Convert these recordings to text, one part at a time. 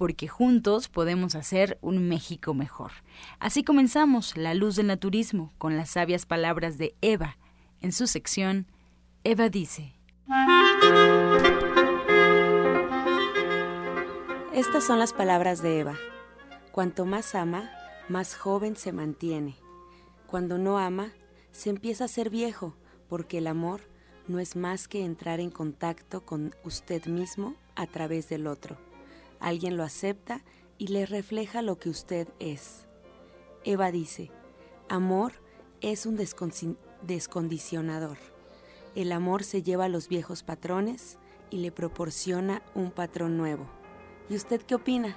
porque juntos podemos hacer un México mejor. Así comenzamos La Luz del Naturismo con las sabias palabras de Eva. En su sección, Eva dice. Estas son las palabras de Eva. Cuanto más ama, más joven se mantiene. Cuando no ama, se empieza a ser viejo, porque el amor no es más que entrar en contacto con usted mismo a través del otro alguien lo acepta y le refleja lo que usted es. Eva dice, amor es un descondicionador. El amor se lleva a los viejos patrones y le proporciona un patrón nuevo. ¿Y usted qué opina?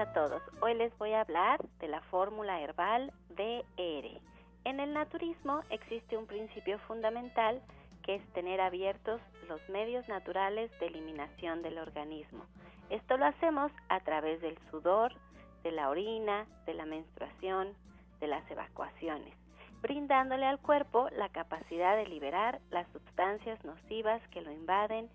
A todos. Hoy les voy a hablar de la fórmula herbal DR. En el naturismo existe un principio fundamental que es tener abiertos los medios naturales de eliminación del organismo. Esto lo hacemos a través del sudor, de la orina, de la menstruación, de las evacuaciones, brindándole al cuerpo la capacidad de liberar las sustancias nocivas que lo invaden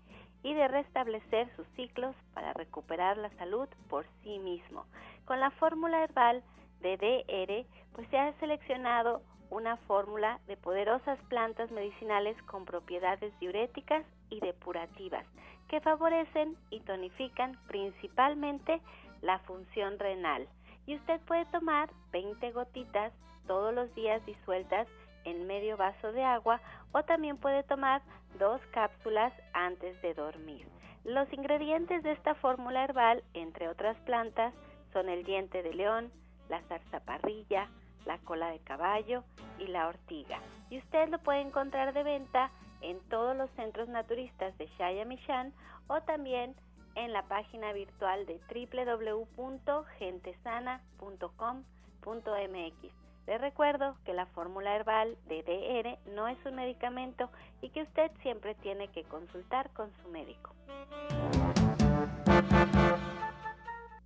y de restablecer sus ciclos para recuperar la salud por sí mismo. Con la fórmula herbal de DR, pues se ha seleccionado una fórmula de poderosas plantas medicinales con propiedades diuréticas y depurativas que favorecen y tonifican principalmente la función renal. Y usted puede tomar 20 gotitas todos los días disueltas en medio vaso de agua o también puede tomar dos cápsulas antes de dormir. Los ingredientes de esta fórmula herbal, entre otras plantas, son el diente de león, la zarzaparrilla, la cola de caballo y la ortiga. Y usted lo puede encontrar de venta en todos los centros naturistas de Shayamishan o también en la página virtual de www.gentesana.com.mx. Les recuerdo que la fórmula herbal de DR no es un medicamento y que usted siempre tiene que consultar con su médico.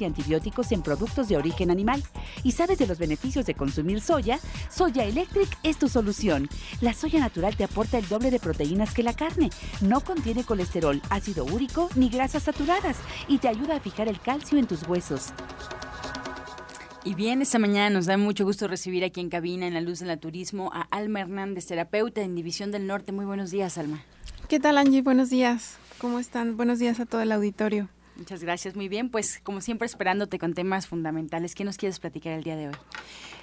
y antibióticos en productos de origen animal. ¿Y sabes de los beneficios de consumir soya? Soya Electric es tu solución. La soya natural te aporta el doble de proteínas que la carne. No contiene colesterol, ácido úrico ni grasas saturadas y te ayuda a fijar el calcio en tus huesos. Y bien, esta mañana nos da mucho gusto recibir aquí en cabina, en la luz del naturismo, a Alma Hernández, terapeuta en División del Norte. Muy buenos días, Alma. ¿Qué tal, Angie? Buenos días. ¿Cómo están? Buenos días a todo el auditorio. Muchas gracias, muy bien. Pues como siempre esperándote con temas fundamentales. ¿Qué nos quieres platicar el día de hoy?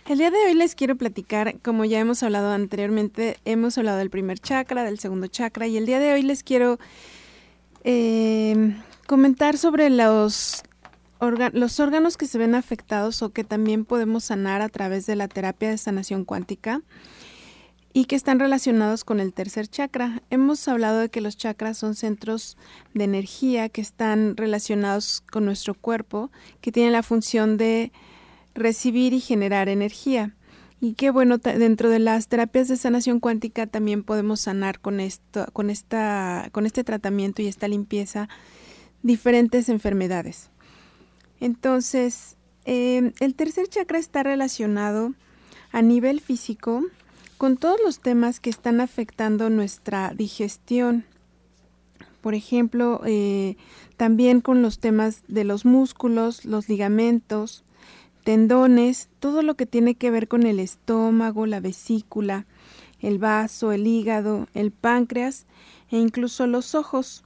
El día de hoy les quiero platicar, como ya hemos hablado anteriormente, hemos hablado del primer chakra, del segundo chakra, y el día de hoy les quiero eh, comentar sobre los, los órganos que se ven afectados o que también podemos sanar a través de la terapia de sanación cuántica. Y que están relacionados con el tercer chakra. Hemos hablado de que los chakras son centros de energía que están relacionados con nuestro cuerpo, que tienen la función de recibir y generar energía. Y que bueno, dentro de las terapias de sanación cuántica también podemos sanar con esto, con esta, con este tratamiento y esta limpieza diferentes enfermedades. Entonces, eh, el tercer chakra está relacionado a nivel físico con todos los temas que están afectando nuestra digestión. Por ejemplo, eh, también con los temas de los músculos, los ligamentos, tendones, todo lo que tiene que ver con el estómago, la vesícula, el vaso, el hígado, el páncreas e incluso los ojos.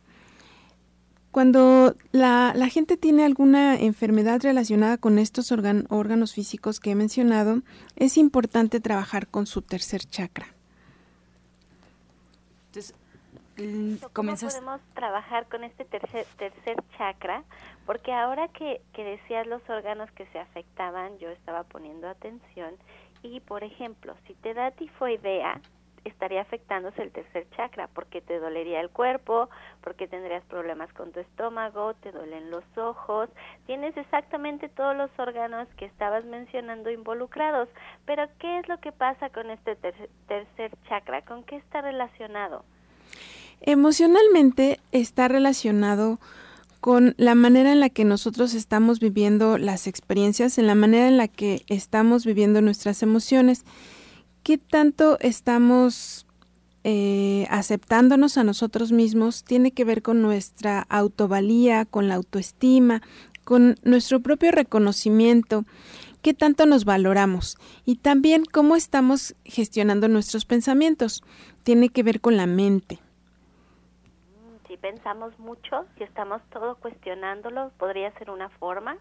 Cuando la, gente tiene alguna enfermedad relacionada con estos órganos físicos que he mencionado, es importante trabajar con su tercer chakra. Entonces, mm, ¿Cómo podemos trabajar con este tercer, tercer chakra? Porque ahora que, que decías los órganos que se afectaban, yo estaba poniendo atención y, por ejemplo, si te da tifoidea, estaría afectándose el tercer chakra, porque te dolería el cuerpo, porque tendrías problemas con tu estómago, te duelen los ojos, tienes exactamente todos los órganos que estabas mencionando involucrados. Pero ¿qué es lo que pasa con este tercer chakra? ¿Con qué está relacionado? Emocionalmente está relacionado con la manera en la que nosotros estamos viviendo las experiencias, en la manera en la que estamos viviendo nuestras emociones qué tanto estamos eh, aceptándonos a nosotros mismos tiene que ver con nuestra autovalía, con la autoestima, con nuestro propio reconocimiento, qué tanto nos valoramos y también cómo estamos gestionando nuestros pensamientos. Tiene que ver con la mente. Si pensamos mucho, si estamos todo cuestionándolo, podría ser una forma.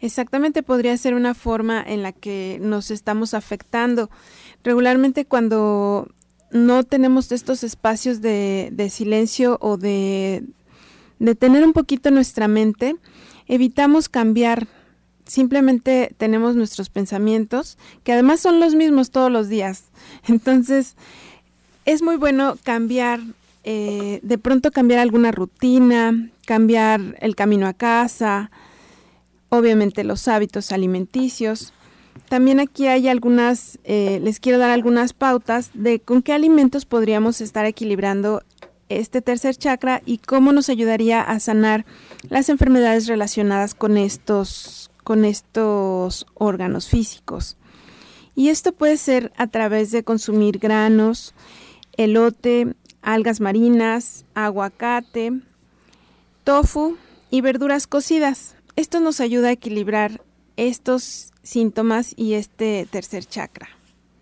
Exactamente, podría ser una forma en la que nos estamos afectando. Regularmente cuando no tenemos estos espacios de, silencio o de, tener un poquito nuestra mente, evitamos cambiar simplemente tenemos nuestros pensamientos, que además son los mismos todos los días. Entonces, es muy bueno cambiar, eh, de pronto cambiar alguna rutina, cambiar el camino a casa, obviamente los hábitos alimenticios. También aquí hay algunas, eh, les quiero dar algunas pautas de con qué alimentos podríamos estar equilibrando este tercer chakra y cómo nos ayudaría a sanar las enfermedades relacionadas con estos, con estos órganos físicos. Y esto puede ser a través de consumir granos, elote, algas marinas, aguacate, tofu y verduras cocidas. Esto nos ayuda a equilibrar estos síntomas y este tercer chakra.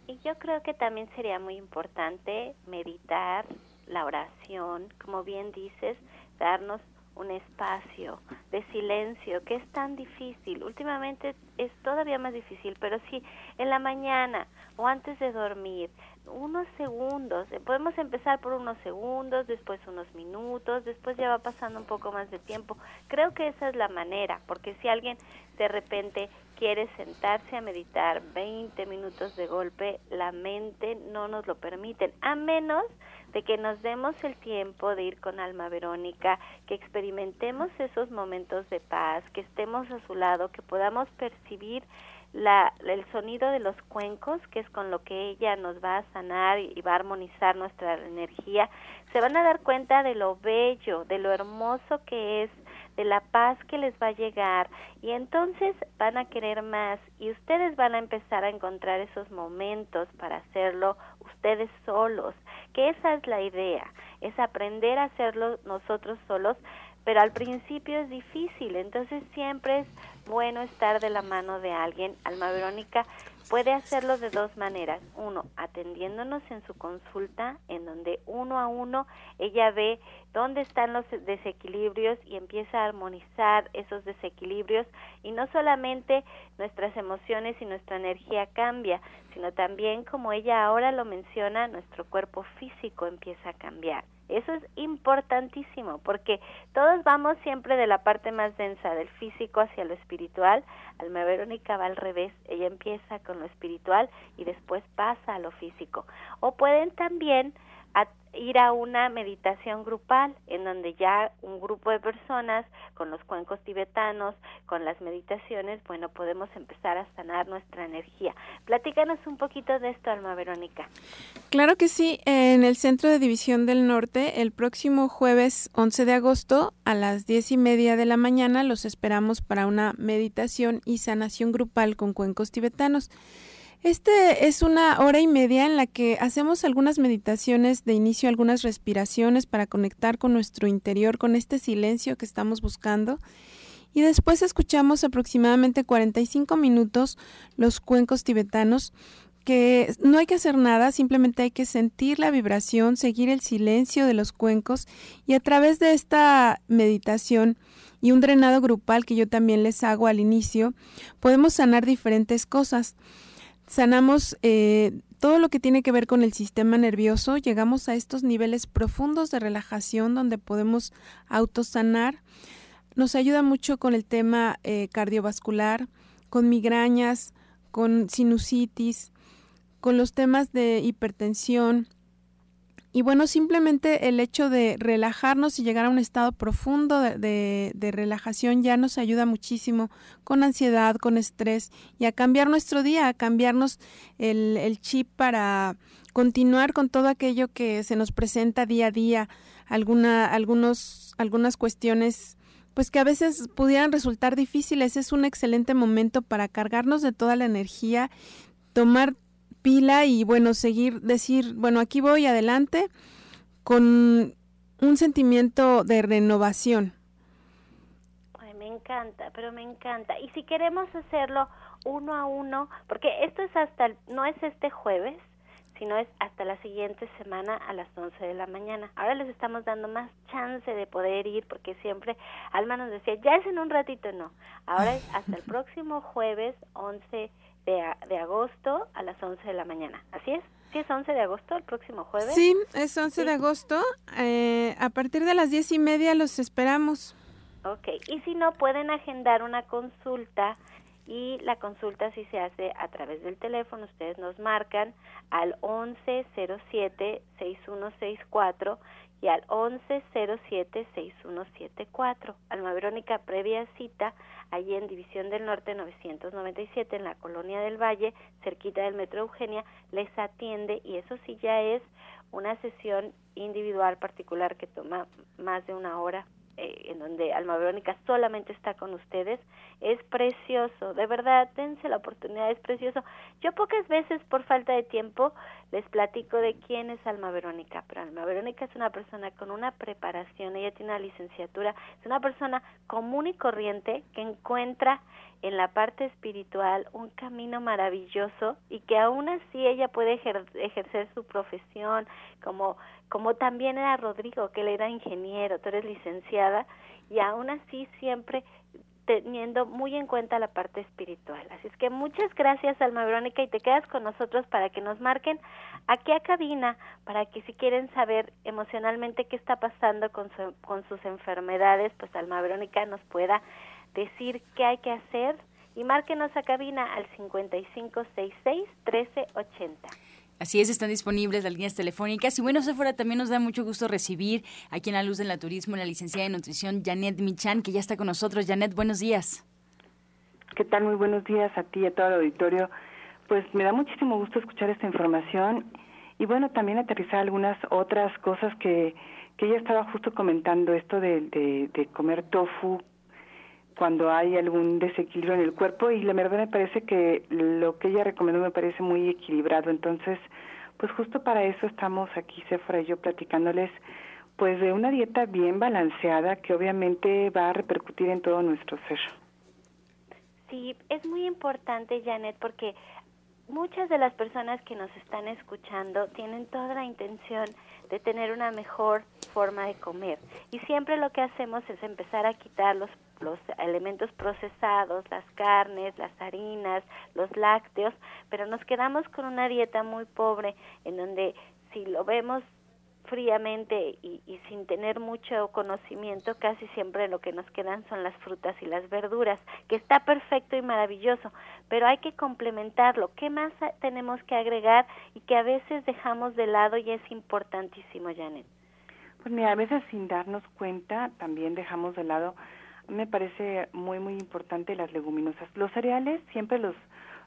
Y yo creo que también sería muy importante meditar la oración, como bien dices, darnos un espacio de silencio que es tan difícil. Últimamente es todavía más difícil, pero sí, en la mañana o antes de dormir, unos segundos, podemos empezar por unos segundos, después unos minutos, después ya va pasando un poco más de tiempo. Creo que esa es la manera, porque si alguien de repente quiere sentarse a meditar 20 minutos de golpe, la mente no nos lo permite, a menos de que nos demos el tiempo de ir con Alma Verónica, que experimentemos esos momentos de paz, que estemos a su lado, que podamos percibir la, el sonido de los cuencos, que es con lo que ella nos va a sanar y, va a armonizar nuestra energía, se van a dar cuenta de lo bello, de lo hermoso que es, de la paz que les va a llegar. Y entonces van a querer más y ustedes van a empezar a encontrar esos momentos para hacerlo ustedes solos, que esa es la idea, es aprender a hacerlo nosotros solos, pero al principio es difícil, entonces siempre es bueno estar de la mano de alguien. Alma Verónica puede hacerlo de dos maneras. Uno, atendiéndonos en su consulta, en donde uno a uno ella ve dónde están los desequilibrios y empieza a armonizar esos desequilibrios. Y no solamente nuestras emociones y nuestra energía cambia, sino también, como ella ahora lo menciona, nuestro cuerpo físico empieza a cambiar. Eso es importantísimo porque todos vamos siempre de la parte más densa del físico hacia lo espiritual. Alma Verónica va al revés, ella empieza con lo espiritual y después pasa a lo físico. O pueden también ir a una meditación grupal en donde ya un grupo de personas con los cuencos tibetanos, con las meditaciones, bueno, podemos empezar a sanar nuestra energía. Platícanos un poquito de esto, Alma Verónica. Claro que sí, en el Centro de División del Norte, el próximo jueves 11 de agosto a las diez y media de la mañana los esperamos para una meditación y sanación grupal con cuencos tibetanos. Este es una hora y media en la que hacemos algunas meditaciones de inicio, algunas respiraciones para conectar con nuestro interior, con este silencio que estamos buscando. Y después escuchamos aproximadamente 45 minutos los cuencos tibetanos, que no hay que hacer nada, simplemente hay que sentir la vibración, seguir el silencio de los cuencos y a través de esta meditación y un drenado grupal que yo también les hago al inicio, podemos sanar diferentes cosas sanamos eh, todo lo que tiene que ver con el sistema nervioso, llegamos a estos niveles profundos de relajación donde podemos autosanar. Nos ayuda mucho con el tema eh, cardiovascular, con migrañas, con sinusitis, con los temas de hipertensión, y bueno, simplemente el hecho de relajarnos y llegar a un estado profundo de, relajación ya nos ayuda muchísimo con ansiedad, con estrés y a cambiar nuestro día, a cambiarnos el, el chip para continuar con todo aquello que se nos presenta día a día, alguna, algunos, algunas cuestiones pues que a veces pudieran resultar difíciles. Es un excelente momento para cargarnos de toda la energía, tomar pila y bueno, seguir, decir, bueno, aquí voy adelante con un sentimiento de renovación. Ay, me encanta, pero me encanta. Y si queremos hacerlo uno a uno, porque esto es hasta, no es este jueves, sino es hasta la siguiente semana a las 11 de la mañana. Ahora les estamos dando más chance de poder ir porque siempre Alma nos decía, ya es en un ratito, no. Ahora es hasta el próximo jueves 11 de, agosto a las 11 de la mañana. ¿Así es? ¿Sí es 11 de agosto, el próximo jueves? Sí, es 11 de agosto. Eh, a partir de las 10 y media los esperamos. Ok, y si no, pueden agendar una consulta y la consulta sí se hace a través del teléfono. Ustedes nos marcan al 1107-6164 y al 1107-6174. Alma Verónica, previa cita allí en División del Norte 997 en la Colonia del Valle, cerquita del Metro Eugenia, les atiende y eso sí ya es una sesión individual particular que toma más de una hora eh, en donde Alma Verónica solamente está con ustedes, es precioso, de verdad, dense la oportunidad, es precioso. Yo pocas veces por falta de tiempo les platico de quién es Alma Verónica, pero Alma Verónica es una persona con una preparación, ella tiene una licenciatura, es una persona común y corriente que encuentra en la parte espiritual un camino maravilloso y que aún así ella puede ejercer su profesión como como también era Rodrigo, que él era ingeniero, tú eres licenciada, y aún así siempre teniendo muy en cuenta la parte espiritual. Así es que muchas gracias, Alma Verónica, y te quedas con nosotros para que nos marquen aquí a cabina, para que si quieren saber emocionalmente qué está pasando con, con sus enfermedades, pues Alma Verónica nos pueda decir qué hay que hacer y márquenos a cabina al 5566 1380. Así es, están disponibles las líneas telefónicas. Y bueno, fuera también nos da mucho gusto recibir aquí en La Luz del Naturismo la licenciada de nutrición Janet Michan, que ya está con nosotros. Janet, buenos días. ¿Qué tal? Muy buenos días a ti y a todo el auditorio. Pues me da muchísimo gusto escuchar esta información y bueno, también aterrizar algunas otras cosas que, que ella estaba justo comentando, esto de, de, de comer tofu cuando hay algún desequilibrio en el cuerpo y la verdad me parece que lo que ella recomendó me parece muy equilibrado. Entonces, pues justo para eso estamos aquí, Sephora y yo, platicándoles pues de una dieta bien balanceada que obviamente va a repercutir en todo nuestro ser. Sí, es muy importante, Janet, porque muchas de las personas que nos están escuchando tienen toda la intención de tener una mejor forma de comer. Y siempre lo que hacemos es empezar a quitar los, los elementos procesados, las carnes, las harinas, los lácteos, pero nos quedamos con una dieta muy pobre en donde si lo vemos fríamente y, y, sin tener mucho conocimiento, casi siempre lo que nos quedan son las frutas y las verduras, que está perfecto y maravilloso, pero hay que complementarlo. ¿Qué más tenemos que agregar y que a veces dejamos de lado y es importantísimo, Janet? Pues mira, a veces sin darnos cuenta también dejamos de lado, me parece muy, muy importante las leguminosas. Los cereales siempre los,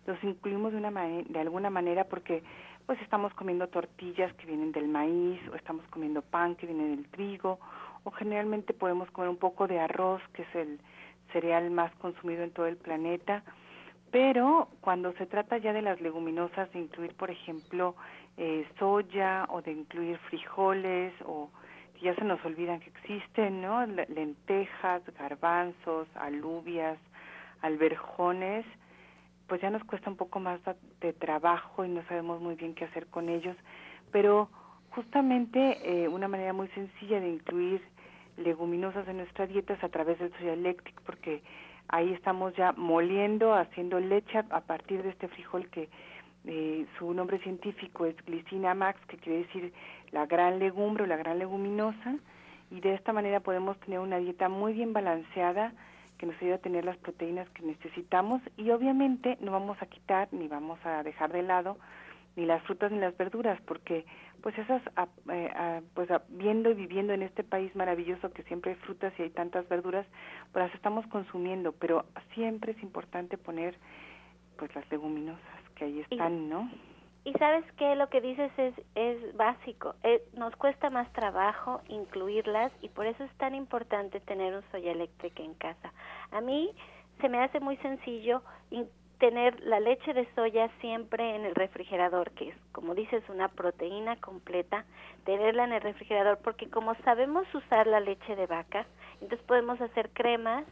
los incluimos de, una de alguna manera porque pues estamos comiendo tortillas que vienen del maíz o estamos comiendo pan que viene del trigo o generalmente podemos comer un poco de arroz que es el cereal más consumido en todo el planeta pero cuando se trata ya de las leguminosas de incluir por ejemplo eh, soya o de incluir frijoles o ya se nos olvidan que existen no lentejas garbanzos alubias alberjones pues ya nos cuesta un poco más de trabajo y no sabemos muy bien qué hacer con ellos, pero justamente eh, una manera muy sencilla de incluir leguminosas en nuestra dieta es a través del soya electric, porque ahí estamos ya moliendo, haciendo leche a partir de este frijol que eh, su nombre científico es glicina max, que quiere decir la gran legumbre o la gran leguminosa, y de esta manera podemos tener una dieta muy bien balanceada, que nos ayuda a tener las proteínas que necesitamos y obviamente no vamos a quitar ni vamos a dejar de lado ni las frutas ni las verduras porque pues esas eh, pues viendo y viviendo en este país maravilloso que siempre hay frutas y hay tantas verduras pues las estamos consumiendo pero siempre es importante poner pues las leguminosas que ahí están no y sabes que lo que dices es, es básico, eh, nos cuesta más trabajo incluirlas y por eso es tan importante tener un soya eléctrica en casa. A mí se me hace muy sencillo tener la leche de soya siempre en el refrigerador, que es, como dices, una proteína completa, tenerla en el refrigerador, porque como sabemos usar la leche de vaca, entonces podemos hacer cremas,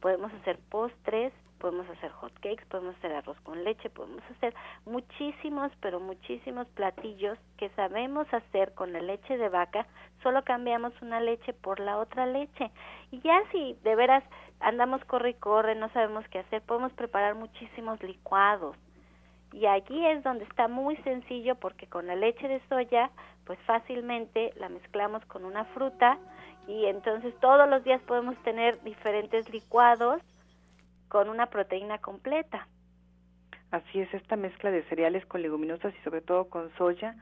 podemos hacer postres, podemos hacer hot cakes, podemos hacer arroz con leche, podemos hacer muchísimos, pero muchísimos platillos que sabemos hacer con la leche de vaca, solo cambiamos una leche por la otra leche. Y ya si de veras andamos corre y corre, no sabemos qué hacer, podemos preparar muchísimos licuados. Y allí es donde está muy sencillo porque con la leche de soya, pues fácilmente la mezclamos con una fruta y entonces todos los días podemos tener diferentes licuados con una proteína completa. Así es, esta mezcla de cereales con leguminosas y sobre todo con soya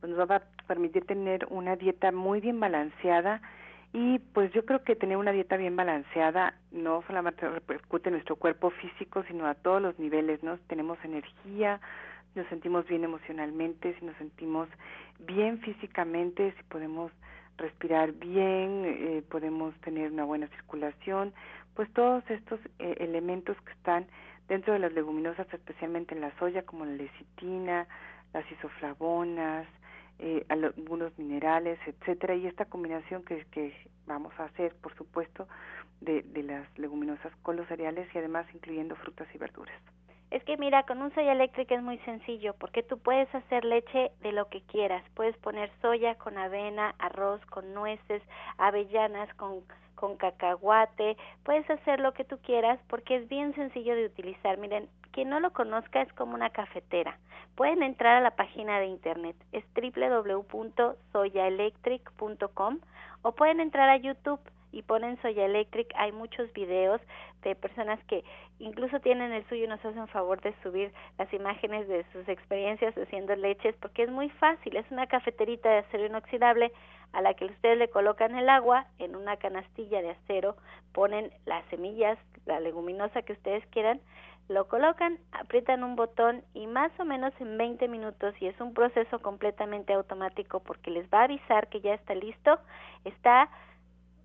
pues nos va a permitir tener una dieta muy bien balanceada y pues yo creo que tener una dieta bien balanceada no solamente repercute en nuestro cuerpo físico, sino a todos los niveles, ¿no? Tenemos energía, nos sentimos bien emocionalmente, si nos sentimos bien físicamente, si podemos respirar bien, eh, podemos tener una buena circulación, pues todos estos eh, elementos que están dentro de las leguminosas, especialmente en la soya, como la lecitina, las isoflavonas, eh, algunos minerales, etcétera, y esta combinación que, vamos a hacer, por supuesto, de, de las leguminosas con los cereales y además incluyendo frutas y verduras. Es que mira, con un soya eléctrica es muy sencillo porque tú puedes hacer leche de lo que quieras. Puedes poner soya con avena, arroz con nueces, avellanas con con cacahuate, puedes hacer lo que tú quieras porque es bien sencillo de utilizar. Miren, quien no lo conozca es como una cafetera. Pueden entrar a la página de internet, es www.soyaelectric.com o pueden entrar a YouTube y ponen Soya Electric, hay muchos videos de personas que incluso tienen el suyo y nos hacen favor de subir las imágenes de sus experiencias haciendo leches porque es muy fácil, es una cafeterita de acero inoxidable a la que ustedes le colocan el agua en una canastilla de acero, ponen las semillas, la leguminosa que ustedes quieran, lo colocan, aprietan un botón y más o menos en 20 minutos, y es un proceso completamente automático porque les va a avisar que ya está listo, está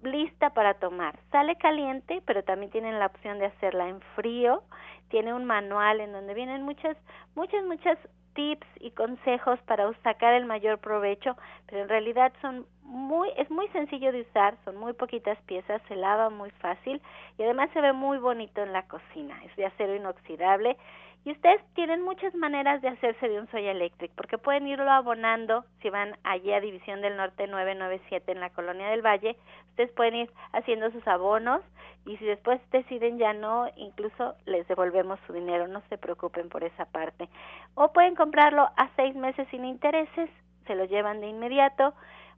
lista para tomar. Sale caliente, pero también tienen la opción de hacerla en frío. Tiene un manual en donde vienen muchas, muchas, muchas tips y consejos para sacar el mayor provecho, pero en realidad son muy es muy sencillo de usar, son muy poquitas piezas, se lava muy fácil y además se ve muy bonito en la cocina. Es de acero inoxidable y ustedes tienen muchas maneras de hacerse de un soya electric, porque pueden irlo abonando si van allí a División del Norte 997 en la Colonia del Valle. Ustedes pueden ir haciendo sus abonos y si después deciden ya no, incluso les devolvemos su dinero, no se preocupen por esa parte. O pueden comprarlo a seis meses sin intereses, se lo llevan de inmediato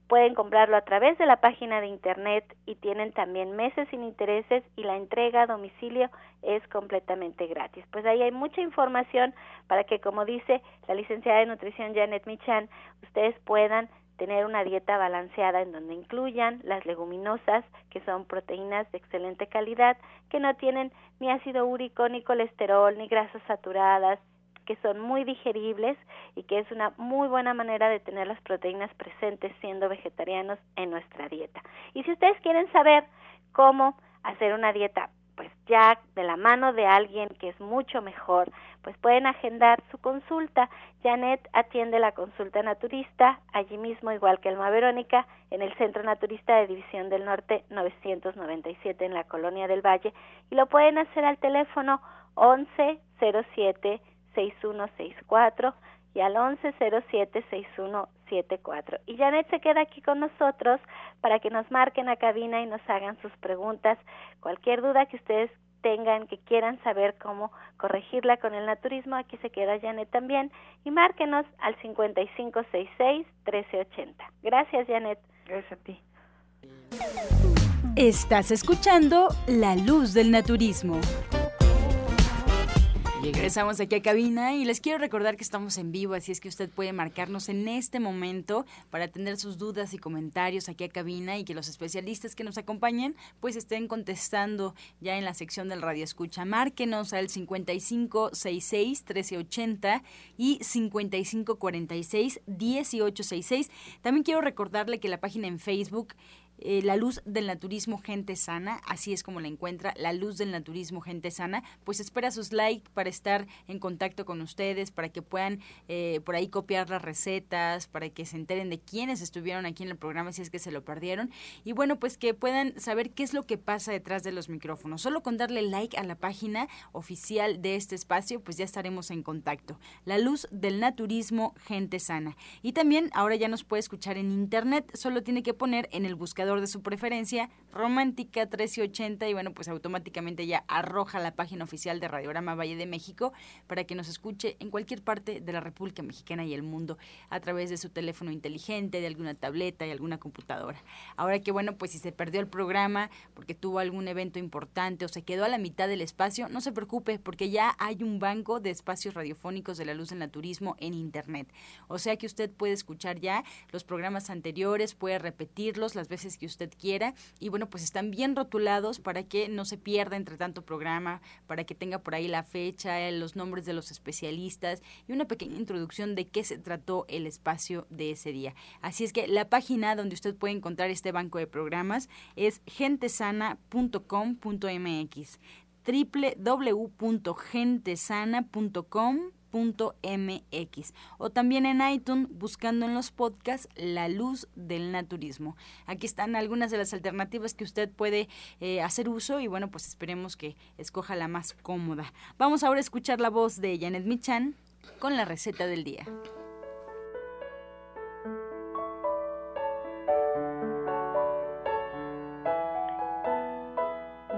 Pueden comprarlo a través de la página de internet y tienen también meses sin intereses y la entrega a domicilio es completamente gratis. Pues ahí hay mucha información para que, como dice la licenciada de nutrición Janet Michan, ustedes puedan tener una dieta balanceada en donde incluyan las leguminosas, que son proteínas de excelente calidad, que no tienen ni ácido úrico, ni colesterol, ni grasas saturadas, que son muy digeribles y que es una muy buena manera de tener las proteínas presentes siendo vegetarianos en nuestra dieta. Y si ustedes quieren saber cómo hacer una dieta pues ya de la mano de alguien que es mucho mejor, pues pueden agendar su consulta. Janet atiende la consulta naturista, allí mismo igual que Elma Verónica, en el Centro Naturista de División del Norte 997 en la Colonia del Valle y lo pueden hacer al teléfono 1107 6164 y al 1107-6174. Y Janet se queda aquí con nosotros para que nos marquen a cabina y nos hagan sus preguntas. Cualquier duda que ustedes tengan, que quieran saber cómo corregirla con el naturismo, aquí se queda Janet también. Y márquenos al 5566-1380. Gracias, Janet. Gracias a ti. Estás escuchando La Luz del Naturismo. Regresamos aquí a cabina y les quiero recordar que estamos en vivo, así es que usted puede marcarnos en este momento para atender sus dudas y comentarios aquí a cabina y que los especialistas que nos acompañen pues estén contestando ya en la sección del radio escucha. Márquenos al 5566 1380 y 5546 1866. También quiero recordarle que la página en Facebook eh, la luz del naturismo gente sana, así es como la encuentra, la luz del naturismo gente sana, pues espera sus likes para estar en contacto con ustedes, para que puedan eh, por ahí copiar las recetas, para que se enteren de quiénes estuvieron aquí en el programa si es que se lo perdieron y bueno, pues que puedan saber qué es lo que pasa detrás de los micrófonos. Solo con darle like a la página oficial de este espacio, pues ya estaremos en contacto. La luz del naturismo gente sana. Y también ahora ya nos puede escuchar en internet, solo tiene que poner en el buscador de su preferencia, Romántica 1380, y bueno, pues automáticamente ya arroja la página oficial de Radiograma Valle de México para que nos escuche en cualquier parte de la República Mexicana y el mundo a través de su teléfono inteligente, de alguna tableta y alguna computadora. Ahora que bueno, pues si se perdió el programa porque tuvo algún evento importante o se quedó a la mitad del espacio, no se preocupe porque ya hay un banco de espacios radiofónicos de la luz del naturismo en internet. O sea que usted puede escuchar ya los programas anteriores, puede repetirlos las veces que usted quiera y bueno, pues están bien rotulados para que no se pierda entre tanto programa, para que tenga por ahí la fecha, los nombres de los especialistas y una pequeña introducción de qué se trató el espacio de ese día. Así es que la página donde usted puede encontrar este banco de programas es gentesana.com.mx www.gentesana.com o también en iTunes buscando en los podcasts La Luz del Naturismo. Aquí están algunas de las alternativas que usted puede eh, hacer uso y bueno, pues esperemos que escoja la más cómoda. Vamos ahora a escuchar la voz de Janet Michan con la receta del día.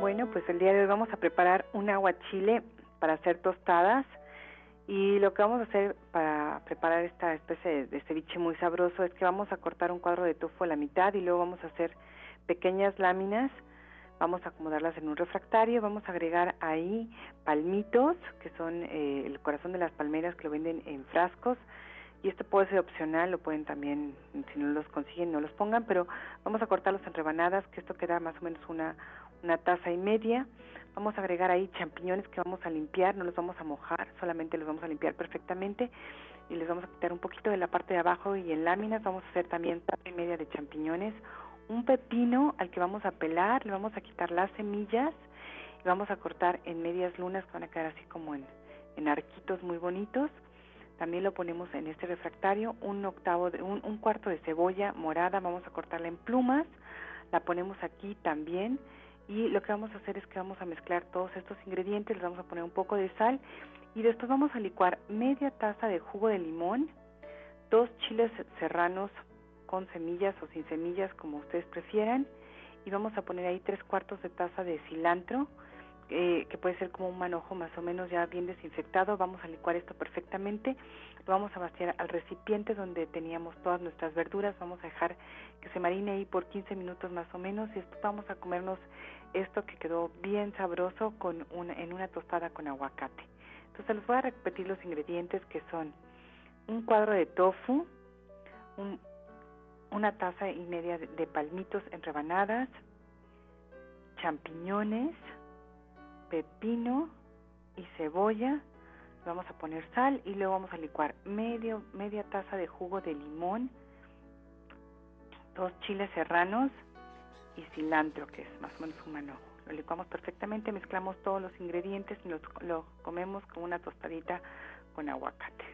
Bueno, pues el día de hoy vamos a preparar un aguachile para hacer tostadas y lo que vamos a hacer para preparar esta especie de, ceviche muy sabroso es que vamos a cortar un cuadro de tofu a la mitad y luego vamos a hacer pequeñas láminas, vamos a acomodarlas en un refractario, vamos a agregar ahí palmitos, que son eh, el corazón de las palmeras que lo venden en frascos, y esto puede ser opcional, lo pueden también, si no los consiguen, no los pongan, pero vamos a cortarlos en rebanadas, que esto queda más o menos una, una taza y media. Vamos a agregar ahí champiñones que vamos a limpiar, no los vamos a mojar, solamente los vamos a limpiar perfectamente y les vamos a quitar un poquito de la parte de abajo y en láminas vamos a hacer también tapa y media de champiñones, un pepino al que vamos a pelar, le vamos a quitar las semillas y vamos a cortar en medias lunas que van a quedar así como en, arquitos muy bonitos. También lo ponemos en este refractario, un octavo de, un, un cuarto de cebolla morada, vamos a cortarla en plumas, la ponemos aquí también y lo que vamos a hacer es que vamos a mezclar todos estos ingredientes, les vamos a poner un poco de sal y después vamos a licuar media taza de jugo de limón, dos chiles serranos con semillas o sin semillas como ustedes prefieran y vamos a poner ahí tres cuartos de taza de cilantro eh, que puede ser como un manojo más o menos ya bien desinfectado. Vamos a licuar esto perfectamente. Lo vamos a vaciar al recipiente donde teníamos todas nuestras verduras. Vamos a dejar que se marine ahí por 15 minutos más o menos. Y después vamos a comernos esto que quedó bien sabroso con una, en una tostada con aguacate. Entonces les voy a repetir los ingredientes que son un cuadro de tofu, una taza y media de palmitos en rebanadas, champiñones, pepino y cebolla. Vamos a poner sal y luego vamos a licuar medio, media taza de jugo de limón, dos chiles serranos y cilantro, que es más o menos un manojo. Lo licuamos perfectamente, mezclamos todos los ingredientes y lo, lo comemos con una tostadita con aguacate.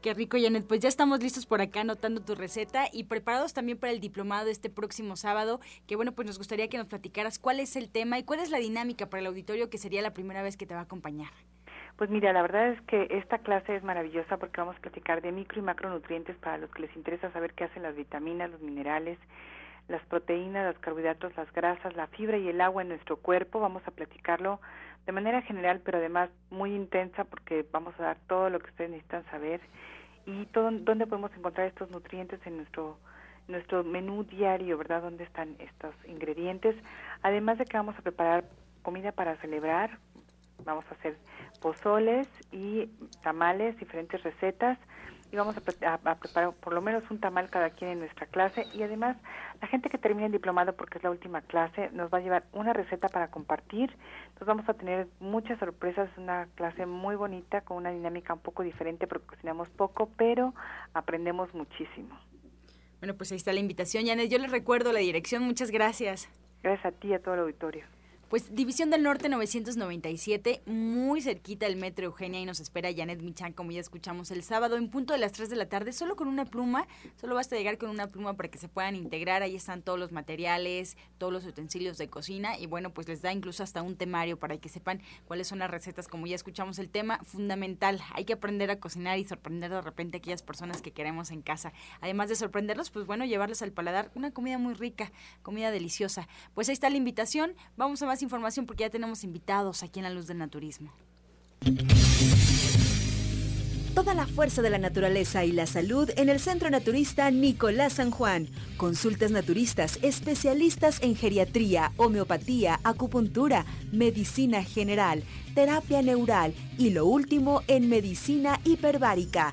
Qué rico, Janet. Pues ya estamos listos por acá anotando tu receta y preparados también para el diplomado este próximo sábado, que bueno, pues nos gustaría que nos platicaras cuál es el tema y cuál es la dinámica para el auditorio que sería la primera vez que te va a acompañar. Pues mira, la verdad es que esta clase es maravillosa porque vamos a platicar de micro y macronutrientes para los que les interesa saber qué hacen las vitaminas, los minerales, las proteínas, los carbohidratos, las grasas, la fibra y el agua en nuestro cuerpo. Vamos a platicarlo de manera general, pero además muy intensa porque vamos a dar todo lo que ustedes necesitan saber y todo, dónde podemos encontrar estos nutrientes en nuestro nuestro menú diario, ¿verdad? ¿Dónde están estos ingredientes? Además de que vamos a preparar comida para celebrar, vamos a hacer pozoles y tamales, diferentes recetas y vamos a, preparar por lo menos un tamal cada quien en nuestra clase. Y además la gente que termine el diplomado porque es la última clase nos va a llevar una receta para compartir. Entonces vamos a tener muchas sorpresas una clase muy bonita con una dinámica un poco diferente porque cocinamos poco pero aprendemos muchísimo. Bueno pues ahí está la invitación Janet yo les recuerdo la dirección. Muchas gracias. Gracias a ti y a todo el auditorio pues División del Norte 997, muy cerquita del Metro Eugenia y nos espera Janet Michan, como ya escuchamos el sábado, en punto de las 3 de la tarde, solo con una pluma, solo basta llegar con una pluma para que se puedan integrar, ahí están todos los materiales, todos los utensilios de cocina y bueno, pues les da incluso hasta un temario para que sepan cuáles son las recetas, como ya escuchamos el tema, fundamental, hay que aprender a cocinar y sorprender de repente a aquellas personas que queremos en casa. Además de sorprenderlos, pues bueno, llevarles al paladar una comida muy rica, comida deliciosa. Pues ahí está la invitación, vamos a más información porque ya tenemos invitados aquí en la Luz del Naturismo. Toda la fuerza de la naturaleza y la salud en el Centro Naturista Nicolás San Juan. Consultas naturistas, especialistas en geriatría, homeopatía, acupuntura, medicina general, terapia neural y lo último en medicina hiperbárica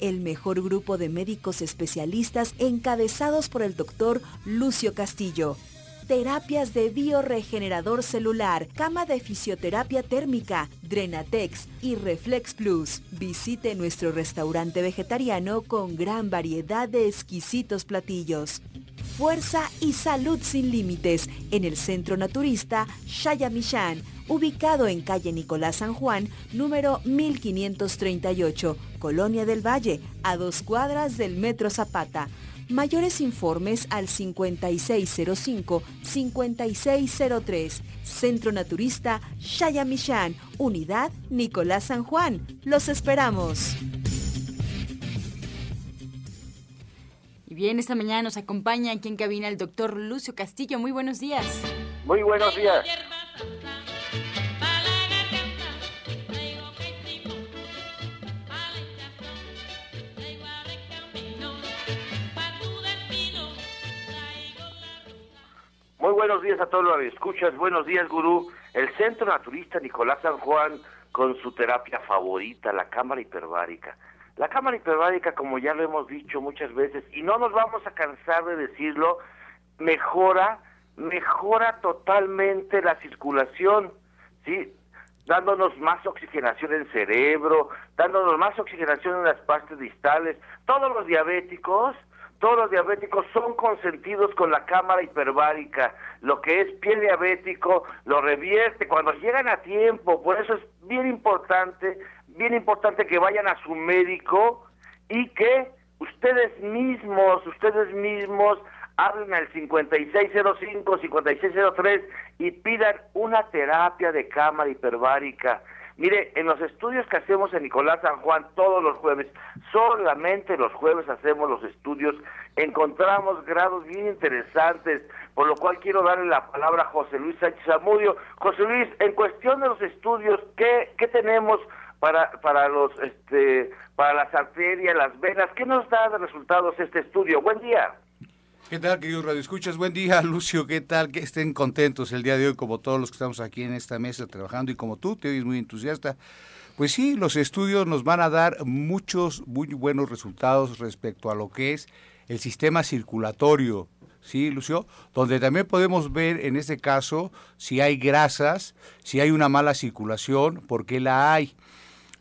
el mejor grupo de médicos especialistas encabezados por el doctor Lucio Castillo. Terapias de bioregenerador celular, cama de fisioterapia térmica, Drenatex y Reflex Plus. Visite nuestro restaurante vegetariano con gran variedad de exquisitos platillos. Fuerza y salud sin límites en el Centro Naturista Shayamishan ubicado en calle Nicolás San Juan, número 1538, Colonia del Valle, a dos cuadras del Metro Zapata. Mayores informes al 5605-5603. Centro Naturista Shayamishan, Unidad Nicolás San Juan. Los esperamos. Bien, esta mañana nos acompaña aquí en cabina el doctor Lucio Castillo. Muy buenos días. Muy buenos días. Muy buenos días a todos los que escuchas. Buenos días, gurú. El Centro Naturista Nicolás San Juan con su terapia favorita, la cámara hiperbárica. La cámara hiperbárica, como ya lo hemos dicho muchas veces, y no nos vamos a cansar de decirlo, mejora, mejora totalmente la circulación, ¿sí? dándonos más oxigenación en el cerebro, dándonos más oxigenación en las partes distales. Todos los diabéticos todos los diabéticos son consentidos con la cámara hiperbárica. Lo que es pie diabético lo revierte cuando llegan a tiempo. Por eso es bien importante, bien importante que vayan a su médico y que ustedes mismos, ustedes mismos hablen al 5605, 5603 y pidan una terapia de cámara hiperbárica. Mire, en los estudios que hacemos en Nicolás San Juan todos los jueves, solamente los jueves hacemos los estudios, encontramos grados bien interesantes, por lo cual quiero darle la palabra a José Luis Sánchez Amudio. José Luis, en cuestión de los estudios, ¿qué, qué tenemos para, para, los, este, para las arterias, las venas? ¿Qué nos da de resultados este estudio? Buen día. ¿Qué tal, queridos Radio Escuchas? Buen día, Lucio. ¿Qué tal? Que estén contentos el día de hoy, como todos los que estamos aquí en esta mesa trabajando y como tú, te oyes muy entusiasta. Pues sí, los estudios nos van a dar muchos, muy buenos resultados respecto a lo que es el sistema circulatorio, ¿sí, Lucio? Donde también podemos ver en este caso si hay grasas, si hay una mala circulación, por qué la hay.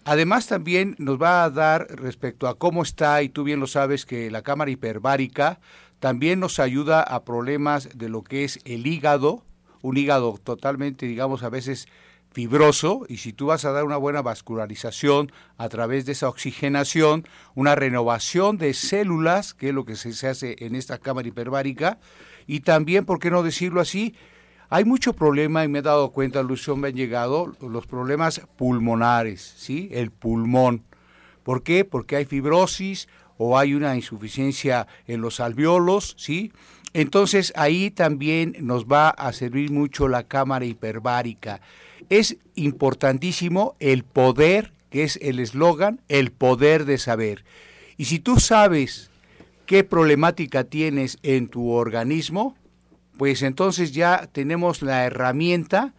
Además también nos va a dar respecto a cómo está, y tú bien lo sabes, que la cámara hiperbárica también nos ayuda a problemas de lo que es el hígado, un hígado totalmente, digamos, a veces fibroso, y si tú vas a dar una buena vascularización a través de esa oxigenación, una renovación de células, que es lo que se, hace en esta cámara hiperbárica, y también, ¿por qué no decirlo así? Hay mucho problema, y me he dado cuenta, Lucio, me han llegado los problemas pulmonares, ¿sí? El pulmón. ¿Por qué? Porque hay fibrosis o hay una insuficiencia en los alveolos, ¿sí? Entonces ahí también nos va a servir mucho la cámara hiperbárica. Es importantísimo el poder, que es el eslogan, el poder de saber. Y si tú sabes qué problemática tienes en tu organismo, pues entonces ya tenemos la herramienta,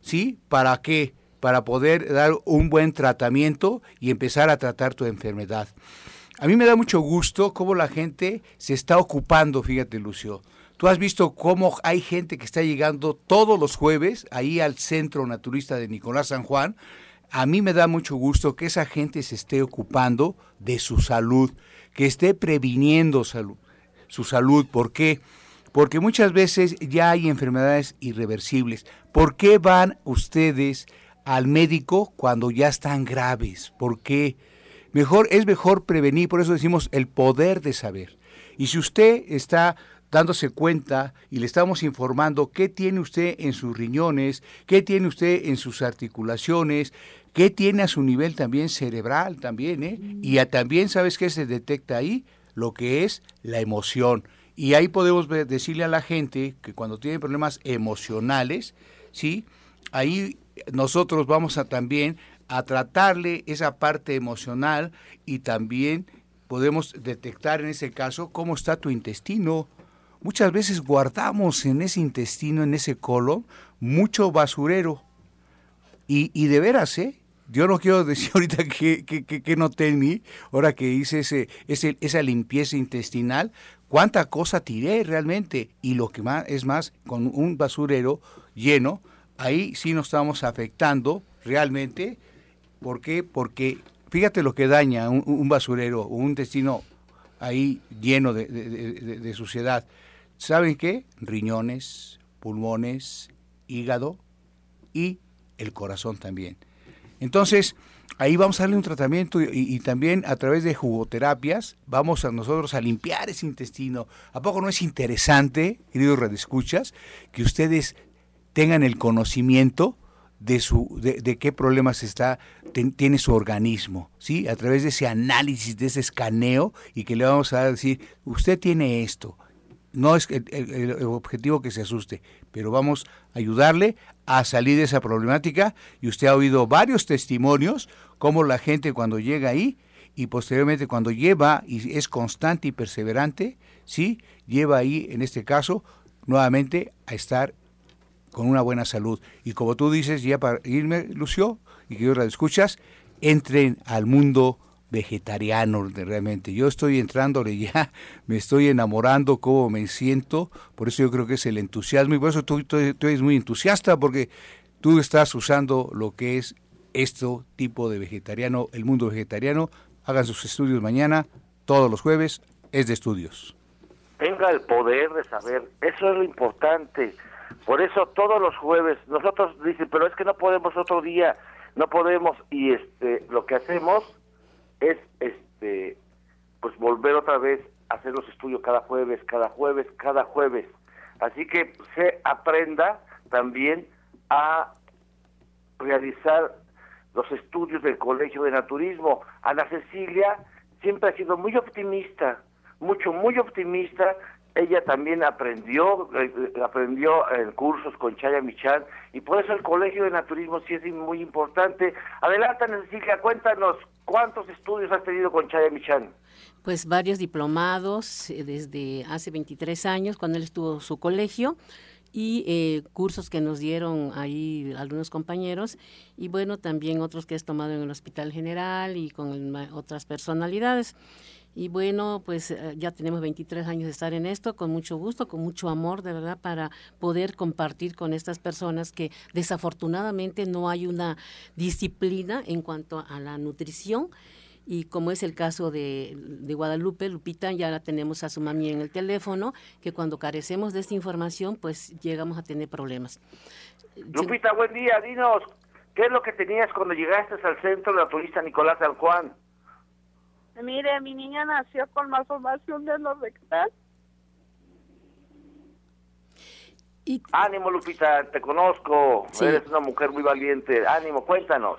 ¿sí? ¿Para qué? Para poder dar un buen tratamiento y empezar a tratar tu enfermedad. A mí me da mucho gusto cómo la gente se está ocupando, fíjate Lucio. Tú has visto cómo hay gente que está llegando todos los jueves ahí al Centro Naturista de Nicolás San Juan. A mí me da mucho gusto que esa gente se esté ocupando de su salud, que esté previniendo salud, su salud. ¿Por qué? Muchas veces ya hay enfermedades irreversibles. ¿Por qué van ustedes al médico cuando ya están graves? ¿Por qué? Mejor, es mejor prevenir, por eso decimos el poder de saber. Y si usted está dándose cuenta y le estamos informando qué tiene usted en sus riñones, qué tiene usted en sus articulaciones, qué tiene a su nivel también cerebral también, ¿eh? Y también, ¿sabes qué se detecta ahí? Lo que es la emoción. Y ahí podemos decirle a la gente que cuando tiene problemas emocionales, ¿sí? Ahí nosotros vamos a también a tratarle esa parte emocional y también podemos detectar en ese caso cómo está tu intestino. Muchas veces guardamos en ese intestino, en ese colon, mucho basurero. Y, y de veras, ¿eh? Yo no quiero decir ahorita que, que, que, no tengo, ahora que hice ese, ese, esa limpieza intestinal, cuánta cosa tiré realmente. Y lo que más es más, con un basurero lleno, ahí sí nos estamos afectando realmente ¿Por qué? Porque fíjate lo que daña un, basurero, un intestino ahí lleno de, suciedad. ¿Saben qué? Riñones, pulmones, hígado y el corazón también. Entonces, ahí vamos a darle un tratamiento y, también a través de jugoterapias vamos a nosotros a limpiar ese intestino. ¿A poco no es interesante, queridos redescuchas, que ustedes tengan el conocimiento de, su, de, qué problemas está, tiene su organismo, ¿sí? A través de ese análisis, de ese escaneo, y que le vamos a decir, usted tiene esto. No es el, el, objetivo que se asuste, pero vamos a ayudarle a salir de esa problemática. Y usted ha oído varios testimonios, cómo la gente cuando llega ahí y posteriormente cuando lleva y es constante y perseverante, ¿sí? Lleva ahí, en este caso, nuevamente a estar con una buena salud. Y como tú dices, ya para irme, Lucio, y que yo la escuchas, entren al mundo vegetariano realmente. Yo estoy entrándole ya, me estoy enamorando, cómo me siento, por eso yo creo que es el entusiasmo y por eso tú, tú, eres muy entusiasta porque tú estás usando lo que es esto tipo de vegetariano, el mundo vegetariano. Hagan sus estudios mañana, todos los jueves, es de estudios. Tenga el poder de saber, eso es lo importante. Por eso todos los jueves, nosotros dicen, pero es que no podemos otro día, no podemos, y este, lo que hacemos es, este, pues volver otra vez a hacer los estudios cada jueves, cada jueves, cada jueves. Así que se aprenda también a realizar los estudios del Colegio de Naturismo. Ana Cecilia siempre ha sido muy optimista, mucho, muy optimista. Ella también aprendió, eh, aprendió en cursos con Chaya Michan y por eso el Colegio de Naturismo sí es muy importante. Adelante, Ana Cecilia, cuéntanos cuántos estudios has tenido con Chaya Michan. Pues varios diplomados eh, desde hace 23 años, cuando él estuvo su colegio y eh, cursos que nos dieron ahí algunos compañeros y bueno, también otros que he tomado en el Hospital General y con otras personalidades. Y bueno, pues eh, ya tenemos 23 años de estar en esto, con mucho gusto, con mucho amor, de verdad, para poder compartir con estas personas que desafortunadamente no hay una disciplina en cuanto a la nutrición y como es el caso de, Guadalupe, Lupita, ya la tenemos a su mami en el teléfono, que cuando carecemos de esta información, pues llegamos a tener problemas. Lupita, buen día, dinos, ¿qué es lo que tenías cuando llegaste al centro de la turista Nicolás San Juan? Mire, mi niña nació con malformación de los rectal. Y... Ánimo, Lupita, te conozco, eres una mujer muy valiente. Ánimo, cuéntanos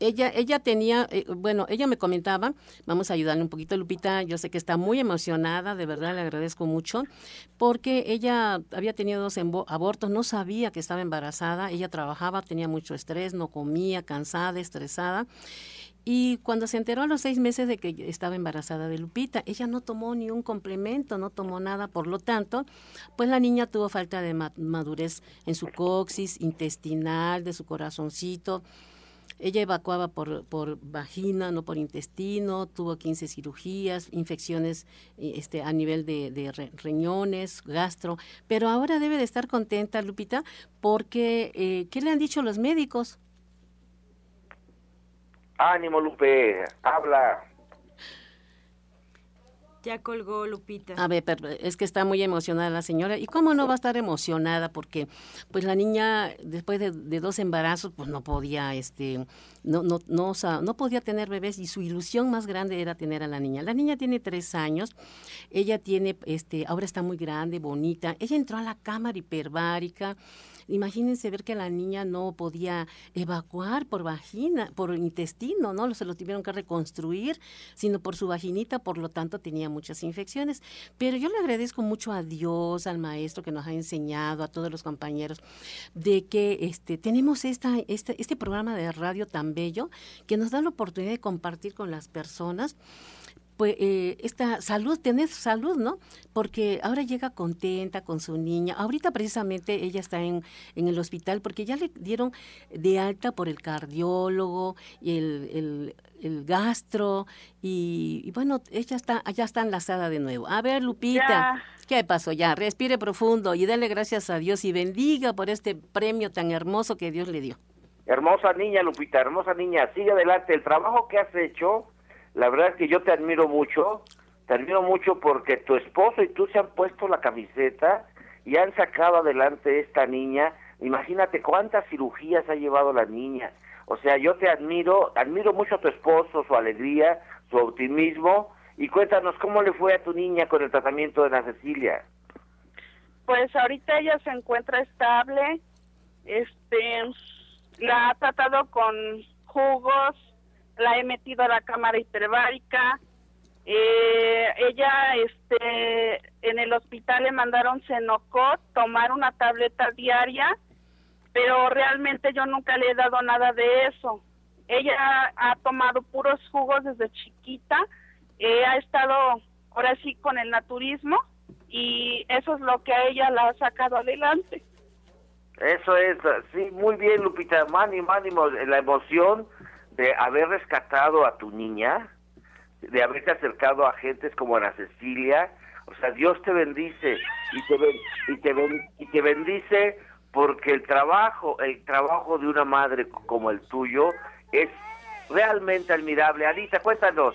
ella, ella tenía, eh, bueno, ella me comentaba, vamos a ayudarle un poquito, Lupita, yo sé que está muy emocionada, de verdad le agradezco mucho, porque ella había tenido dos abortos, no sabía que estaba embarazada, ella trabajaba, tenía mucho estrés, no comía, cansada, estresada. Y cuando se enteró a los seis meses de que estaba embarazada de Lupita, ella no tomó ni un complemento, no tomó nada, por lo tanto, pues la niña tuvo falta de madurez en su coxis, intestinal, de su corazoncito, ella evacuaba por, por vagina, no por intestino, tuvo 15 cirugías, infecciones eh, este, a nivel de, riñones, gastro, pero ahora debe de estar contenta, Lupita, porque eh, ¿qué le han dicho los médicos? Ánimo, Lupe, habla. Ya colgó Lupita. A ver, pero es que está muy emocionada la señora. ¿Y cómo no va a estar emocionada? Porque pues la niña después de, dos embarazos pues no podía, este, no, no, no, no podía tener bebés y su ilusión más grande era tener a la niña. La niña tiene tres años, ella tiene, este, ahora está muy grande, bonita. Ella entró a la cámara hiperbárica Imagínense ver que la niña no podía evacuar por vagina, por intestino, ¿no? Se lo tuvieron que reconstruir, sino por su vaginita, por lo tanto tenía muchas infecciones. Pero yo le agradezco mucho a Dios, al maestro que nos ha enseñado, a todos los compañeros, de que este, tenemos esta, este, este programa de radio tan bello que nos da la oportunidad de compartir con las personas pues eh, esta salud, tener salud, ¿no? Porque ahora llega contenta con su niña. Ahorita precisamente ella está en, en el hospital porque ya le dieron de alta por el cardiólogo y el, el, gastro y, bueno, ella está, ya está enlazada de nuevo. A ver, Lupita, ¿qué pasó? Ya, respire profundo y dale gracias a Dios y bendiga por este premio tan hermoso que Dios le dio. Hermosa niña, Lupita, hermosa niña, sigue adelante. El trabajo que has hecho la verdad es que yo te admiro mucho, te admiro mucho porque tu esposo y tú se han puesto la camiseta y han sacado adelante esta niña. Imagínate cuántas cirugías ha llevado la niña. O sea, yo te admiro, admiro mucho a tu esposo, su alegría, su optimismo. Y cuéntanos cómo le fue a tu niña con el tratamiento de la Cecilia. Pues ahorita ella se encuentra estable. Este, la ha tratado con jugos, la he metido a la cámara hiperbárica. Eh, ella, este, en el hospital le mandaron Cenocot, tomar una tableta diaria, pero realmente yo nunca le he dado nada de eso. Ella ha tomado puros jugos desde chiquita, eh, ha estado ahora sí con el naturismo y eso es lo que a ella la ha sacado adelante. Eso es, sí, muy bien Lupita, ánimo, ánimo, la emoción de haber rescatado a tu niña, de haberte acercado a gentes como Ana Cecilia, o sea, Dios te bendice y te, y te, y te bendice porque el trabajo, el trabajo de una madre como el tuyo es realmente admirable. Anita, cuéntanos.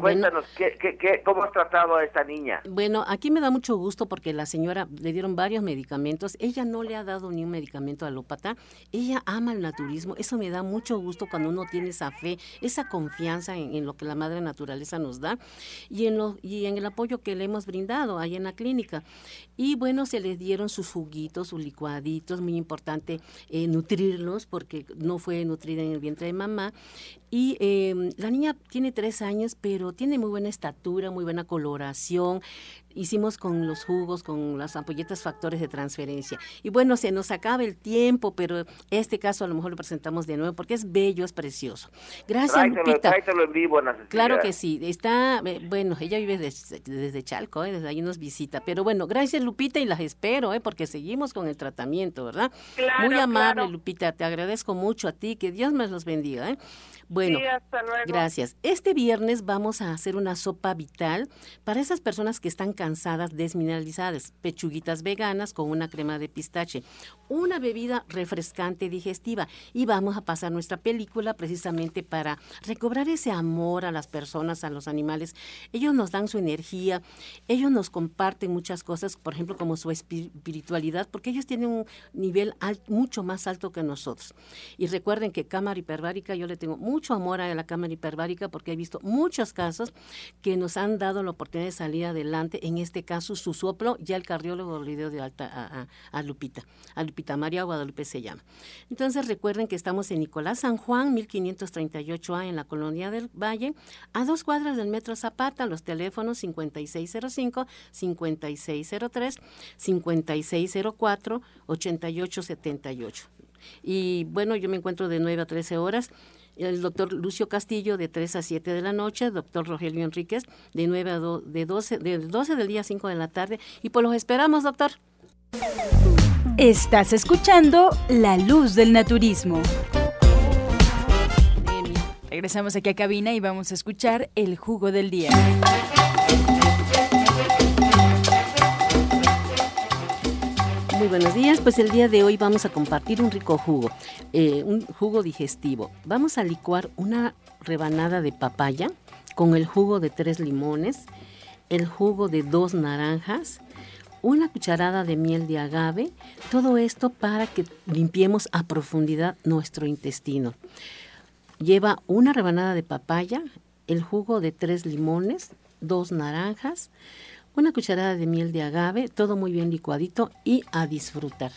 Cuéntanos, ¿qué, qué, cómo has tratado a esta niña? Bueno, aquí me da mucho gusto porque la señora le dieron varios medicamentos. Ella no le ha dado ni un medicamento alópata. Ella ama el naturismo. Eso me da mucho gusto cuando uno tiene esa fe, esa confianza en, lo que la madre naturaleza nos da y en, lo, y en el apoyo que le hemos brindado ahí en la clínica. Y bueno, se les dieron sus juguitos, sus licuaditos. Muy importante eh, nutrirlos porque no fue nutrida en el vientre de mamá. Y em, la niña tiene tres años, pero tiene muy buena estatura, muy buena coloración. Hicimos con los jugos, con las ampolletas factores de transferencia. Y bueno, se nos acaba el tiempo, pero este caso a lo mejor lo presentamos de nuevo porque es bello, es precioso. Gracias, Lupita. en vivo, Claro que sí. Está, eh, bueno, ella vive desde, Chalco, eh, desde ahí nos visita. Pero bueno, gracias, Lupita, y las espero, eh, porque seguimos con el tratamiento, ¿verdad? muy amable, Lupita. Te agradezco mucho a ti. Que Dios me los bendiga. ¿eh? Bueno, gracias. Este viernes vamos a hacer una sopa vital para esas personas que están cansadas, desmineralizadas, pechuguitas veganas con una crema de pistache, una bebida refrescante digestiva y vamos a pasar nuestra película precisamente para recobrar ese amor a las personas, a los animales. Ellos nos dan su energía, ellos nos comparten muchas cosas, por ejemplo, como su espiritualidad, porque ellos tienen un nivel mucho más alto que nosotros. Y recuerden que cámara hiperbárica yo le tengo mucho amor a la cámara hiperbárica porque he visto muchos casos que nos han dado la oportunidad de salir adelante. En este caso, su soplo, ya el cardiólogo le dio de alta a, Lupita, a Lupita María Guadalupe se llama. Entonces recuerden que estamos en Nicolás San Juan, 1538A en la Colonia del Valle, a dos cuadras del Metro Zapata, los teléfonos 5605, 5603, 5604, 8878. Y bueno, yo me encuentro de 9 a 13 horas el doctor Lucio Castillo de 3 a 7 de la noche, el doctor Rogelio Enríquez de 9 a de 12, de 12 del día a 5 de la tarde. Y pues los esperamos, doctor. Estás escuchando La Luz del Naturismo. Regresamos aquí a cabina y vamos a escuchar el jugo del día. Muy buenos días, pues el día de hoy vamos a compartir un rico jugo, eh, un jugo digestivo. Vamos a licuar una rebanada de papaya con el jugo de tres limones, el jugo de dos naranjas, una cucharada de miel de agave, todo esto para que limpiemos a profundidad nuestro intestino. Lleva una rebanada de papaya, el jugo de tres limones, dos naranjas, una cucharada de miel de agave, todo muy bien licuadito y a disfrutar.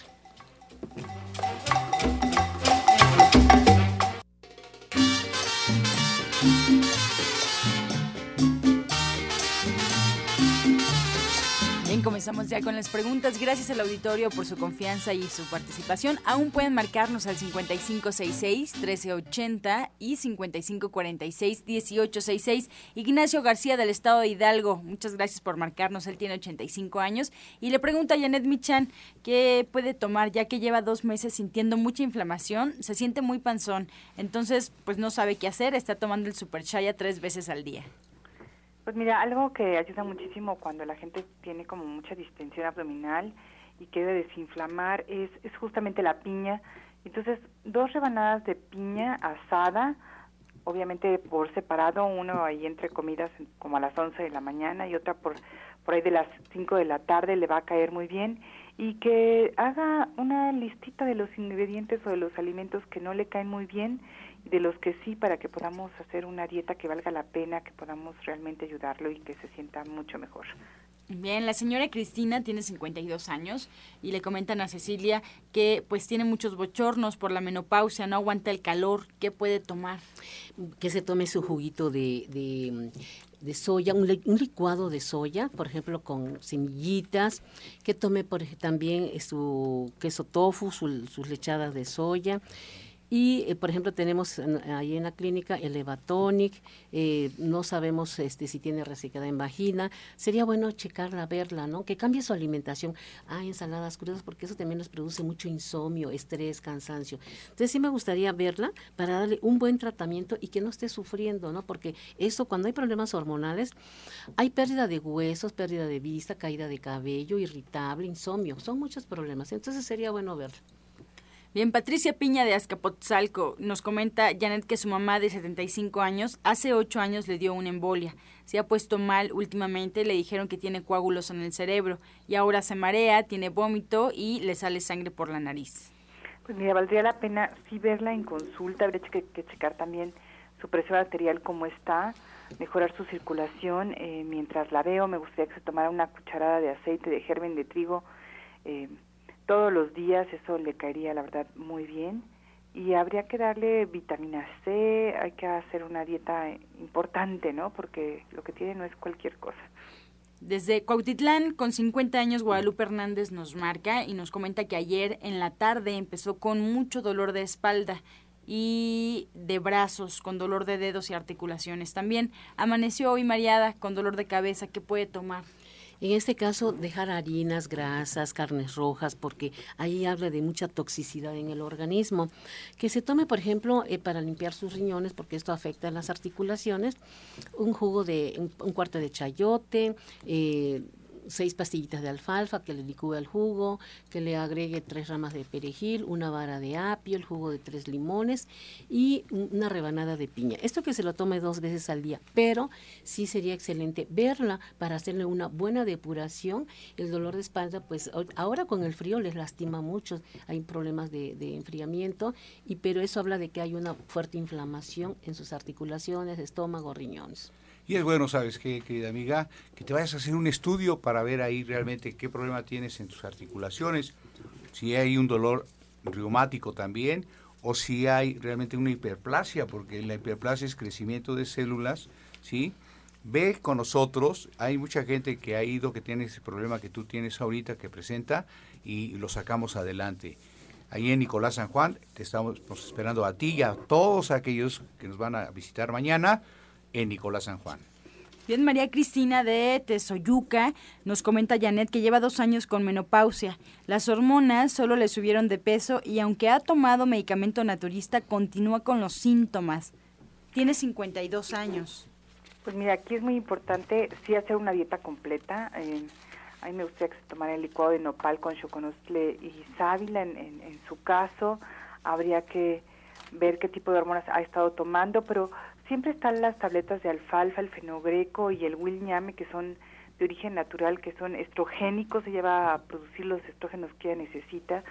Comenzamos ya con las preguntas. Gracias al auditorio por su confianza y su participación. Aún pueden marcarnos al 5566-1380 y 5546-1866. Ignacio García del Estado de Hidalgo, muchas gracias por marcarnos. Él tiene 85 años y le pregunta a Janet Michan qué puede tomar ya que lleva dos meses sintiendo mucha inflamación, se siente muy panzón, entonces pues no sabe qué hacer, está tomando el Super Chaya tres veces al día. Pues mira, algo que ayuda muchísimo cuando la gente tiene como mucha distensión abdominal y quiere desinflamar es, justamente la piña. Entonces, dos rebanadas de piña asada, obviamente por separado, uno ahí entre comidas como a las 11 de la mañana y otra por, por ahí de las 5 de la tarde, le va a caer muy bien. Y que haga una listita de los ingredientes o de los alimentos que no le caen muy bien de los que sí para que podamos hacer una dieta que valga la pena, que podamos realmente ayudarlo y que se sienta mucho mejor. Bien, la señora Cristina tiene 52 años y le comentan a Cecilia que pues tiene muchos bochornos por la menopausia, no aguanta el calor, ¿qué puede tomar? Que se tome su juguito de, de, soya, un, licuado de soya, por ejemplo, con semillitas, que tome por, también su queso tofu, sus lechadas de soya, y, eh, por ejemplo, tenemos ahí en la clínica el Evatonic, eh, no sabemos este, si tiene resecada en vagina. Sería bueno checarla, verla, ¿no? Que cambie su alimentación. Ah, ensaladas crudas, porque eso también nos produce mucho insomnio, estrés, cansancio. Entonces, sí me gustaría verla para darle un buen tratamiento y que no esté sufriendo, ¿no? Porque eso, cuando hay problemas hormonales, hay pérdida de huesos, pérdida de vista, caída de cabello, irritable, insomnio. Son muchos problemas. Entonces, sería bueno verla. Bien, Patricia Piña de Azcapotzalco nos comenta, Janet, que su mamá de 75 años hace 8 años le dio una embolia. Se ha puesto mal últimamente, le dijeron que tiene coágulos en el cerebro y ahora se marea, tiene vómito y le sale sangre por la nariz. Pues mira, valdría la pena sí verla en consulta, habría que, que checar también su presión arterial cómo está, mejorar su circulación. Eh, mientras la veo, me gustaría que se tomara una cucharada de aceite de germen de trigo eh, todos los días, eso le caería, la verdad, muy bien. Y habría que darle vitamina C, hay que hacer una dieta importante, ¿no? Porque lo que tiene no es cualquier cosa. Desde Cuautitlán, con 50 años, Guadalupe Hernández nos marca y nos comenta que ayer en la tarde empezó con mucho dolor de espalda y de brazos, con dolor de dedos y articulaciones. También amaneció hoy mareada con dolor de cabeza. ¿Qué puede tomar? En este caso, dejar harinas, grasas, carnes rojas, porque ahí habla de mucha toxicidad en el organismo. Que se tome, por ejemplo, eh, para limpiar sus riñones, porque esto afecta a las articulaciones, un jugo de un, cuarto de chayote, eh, seis pastillitas de alfalfa que le licúe al jugo, que le agregue tres ramas de perejil, una vara de apio, el jugo de tres limones y una rebanada de piña. Esto que se lo tome dos veces al día, pero sí sería excelente verla para hacerle una buena depuración. El dolor de espalda, pues ahora con el frío les lastima mucho, hay problemas de, de enfriamiento, y pero eso habla de que hay una fuerte inflamación en sus articulaciones, estómago, riñones. Y es bueno, ¿sabes qué, querida amiga? Que te vayas a hacer un estudio para ver ahí realmente qué problema tienes en tus articulaciones, si hay un dolor reumático también, o si hay realmente una hiperplasia, porque la hiperplasia es crecimiento de células, ¿sí? Ve con nosotros, hay mucha gente que ha ido, que tiene ese problema que tú tienes ahorita, que presenta, y lo sacamos adelante. Ahí en Nicolás San Juan, te estamos esperando a ti y a todos aquellos que nos van a visitar mañana en Nicolás San Juan. Bien, María Cristina de Tesoyuca nos comenta Janet que lleva dos años con menopausia. Las hormonas solo le subieron de peso y aunque ha tomado medicamento naturista, continúa con los síntomas. Tiene 52 años. Pues mira, aquí es muy importante sí hacer una dieta completa. Eh, a mí me gustaría que se tomara el licuado de nopal con choconostle y sábila. En, en su caso, habría que ver qué tipo de hormonas ha estado tomando, pero siempre están las tabletas de alfalfa, el fenogreco y el wilñame, que son de origen natural, que son estrogénicos, se lleva a producir los estrógenos que ella necesita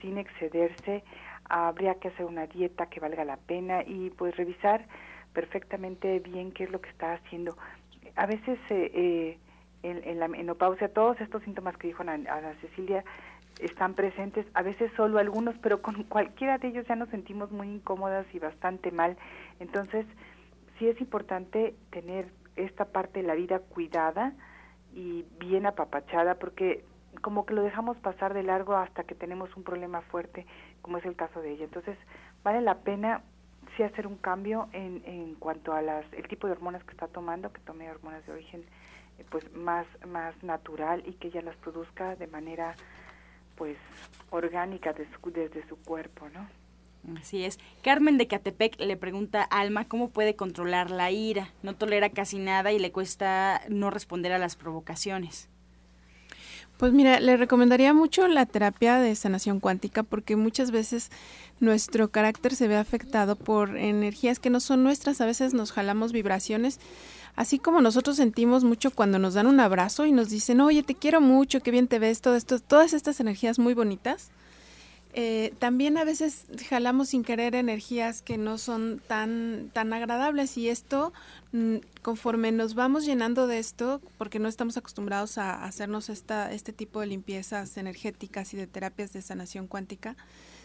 sin excederse. Habría que hacer una dieta que valga la pena y pues revisar perfectamente bien qué es lo que está haciendo. A veces eh, eh en, la menopausia todos estos síntomas que dijo Ana, Cecilia están presentes, a veces solo algunos, pero con cualquiera de ellos ya nos sentimos muy incómodas y bastante mal. Entonces, sí es importante tener esta parte de la vida cuidada y bien apapachada porque como que lo dejamos pasar de largo hasta que tenemos un problema fuerte, como es el caso de ella. Entonces, vale la pena sí hacer un cambio en, en cuanto a las el tipo de hormonas que está tomando, que tome hormonas de origen eh, pues más más natural y que ella las produzca de manera pues orgánica desde su cuerpo, ¿no? Así es. Carmen de Catepec le pregunta a Alma cómo puede controlar la ira. No tolera casi nada y le cuesta no responder a las provocaciones. Pues mira, le recomendaría mucho la terapia de sanación cuántica porque muchas veces nuestro carácter se ve afectado por energías que no son nuestras. A veces nos jalamos vibraciones, así como nosotros sentimos mucho cuando nos dan un abrazo y nos dicen, oye, te quiero mucho, qué bien te ves, todo esto, todas estas energías muy bonitas eh, también a veces jalamos sin querer energías que no son tan, tan agradables y esto, mm, conforme nos vamos llenando de esto, porque no estamos acostumbrados a hacernos esta, este tipo de limpiezas energéticas y de terapias de sanación cuántica,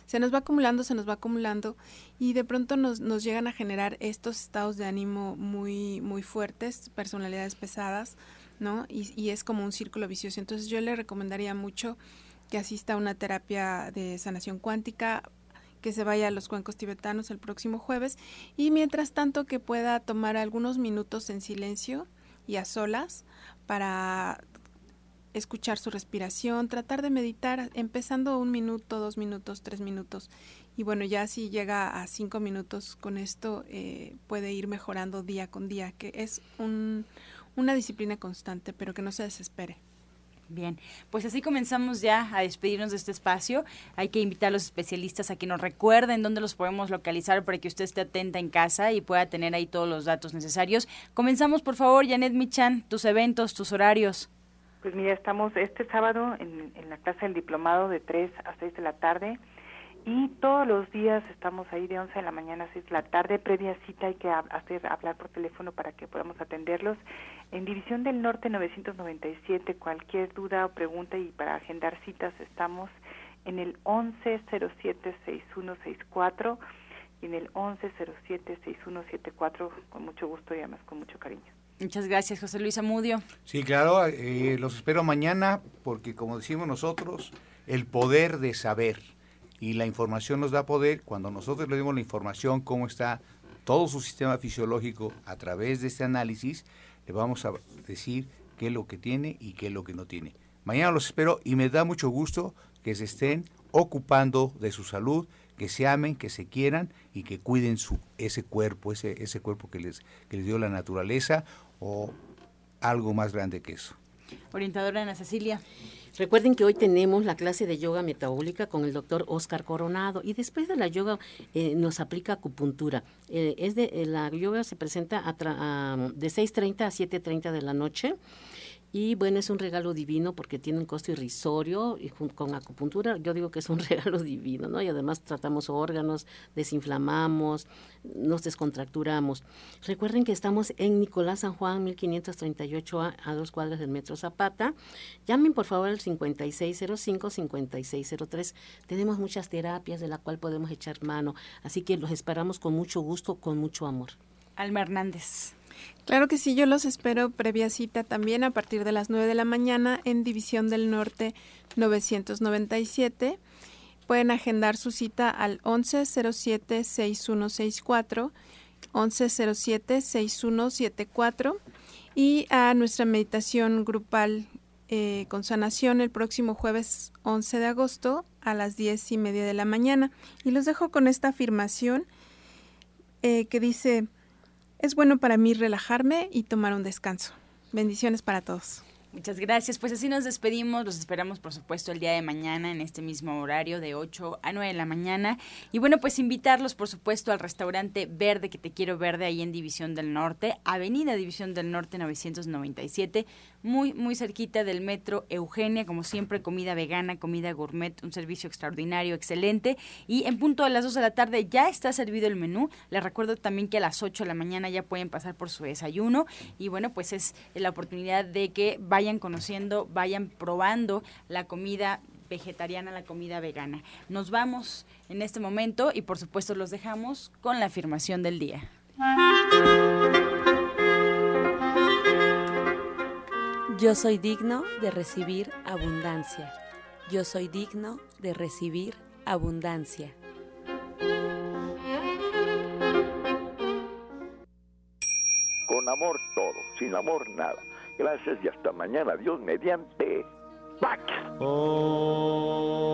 se nos va acumulando, se nos va acumulando y de pronto nos, nos llegan a generar estos estados de ánimo muy, muy fuertes, personalidades pesadas, ¿no? Y, y es como un círculo vicioso. Entonces yo le recomendaría mucho que asista a una terapia de sanación cuántica, que se vaya a los cuencos tibetanos el próximo jueves y mientras tanto que pueda tomar algunos minutos en silencio y a solas para escuchar su respiración, tratar de meditar, empezando un minuto, dos minutos, tres minutos. Y bueno, ya si llega a cinco minutos con esto, eh, puede ir mejorando día con día, que es un, una disciplina constante, pero que no se desespere. Bien, pues así comenzamos ya a despedirnos de este espacio. Hay que invitar a los especialistas a que nos recuerden dónde los podemos localizar para que usted esté atenta en casa y pueda tener ahí todos los datos necesarios. Comenzamos, por favor, Janet Michan, tus eventos, tus horarios. Pues mira, estamos este sábado en, en la clase del diplomado de 3 a 6 de la tarde y todos los días estamos ahí de 11 de la mañana a 6 de la tarde, previa cita hay que hacer hablar por teléfono para que podamos atenderlos. En División del Norte 997, cualquier duda o pregunta y para agendar citas estamos en el 1107-6164 y en el 1107-6174 con mucho gusto y además con mucho cariño. Muchas gracias, José Luis Amudio. Sí, claro, eh, los espero mañana porque como decimos nosotros, el poder de saber y la información nos da poder. Cuando nosotros le dimos la información, cómo está todo su sistema fisiológico a través de este análisis, le vamos a decir qué es lo que tiene y qué es lo que no tiene. Mañana los espero y me da mucho gusto que se estén ocupando de su salud, que se amen, que se quieran y que cuiden su, ese cuerpo, ese, ese cuerpo que les, que les dio la naturaleza o algo más grande que eso. Orientadora Ana Cecilia. Recuerden que hoy tenemos la clase de yoga metabólica con el doctor Oscar Coronado y después de la yoga eh, nos aplica acupuntura. Eh, es de, eh, la yoga se presenta a de 6.30 a 7.30 de la noche y bueno, es un regalo divino porque tiene un costo irrisorio y con acupuntura yo digo que es un regalo divino, ¿no? Y además tratamos órganos, desinflamamos, nos descontracturamos. Recuerden que estamos en Nicolás San Juan 1538 a, a dos cuadras del Metro Zapata. Llamen por favor al 5605-5603. Tenemos muchas terapias de la cual podemos echar mano, así que los esperamos con mucho gusto, con mucho amor. Alma Hernández. Claro que sí, yo los espero previa cita también a partir de las 9 de la mañana en División del Norte 997. Pueden agendar su cita al 1107-6164, 1107-6174 y a nuestra meditación grupal eh, con sanación el próximo jueves 11 de agosto a las 10 y media de la mañana. Y los dejo con esta afirmación eh, que dice, es bueno para mí relajarme y tomar un descanso. Bendiciones para todos. Muchas gracias. Pues así nos despedimos. Los esperamos, por supuesto, el día de mañana en este mismo horario de 8 a 9 de la mañana. Y bueno, pues invitarlos, por supuesto, al restaurante Verde, que te quiero verde, ahí en División del Norte, Avenida División del Norte 997 muy, muy cerquita del metro Eugenia, como siempre, comida vegana, comida gourmet, un servicio extraordinario, excelente. Y en punto de las 2 de la tarde ya está servido el menú. Les recuerdo también que a las 8 de la mañana ya pueden pasar por su desayuno. Y bueno, pues es la oportunidad de que vayan conociendo, vayan probando la comida vegetariana, la comida vegana. Nos vamos en este momento y por supuesto los dejamos con la afirmación del día. Yo soy digno de recibir abundancia. Yo soy digno de recibir abundancia. Con amor todo, sin amor nada. Gracias y hasta mañana. Dios mediante. ¡Pax! Oh.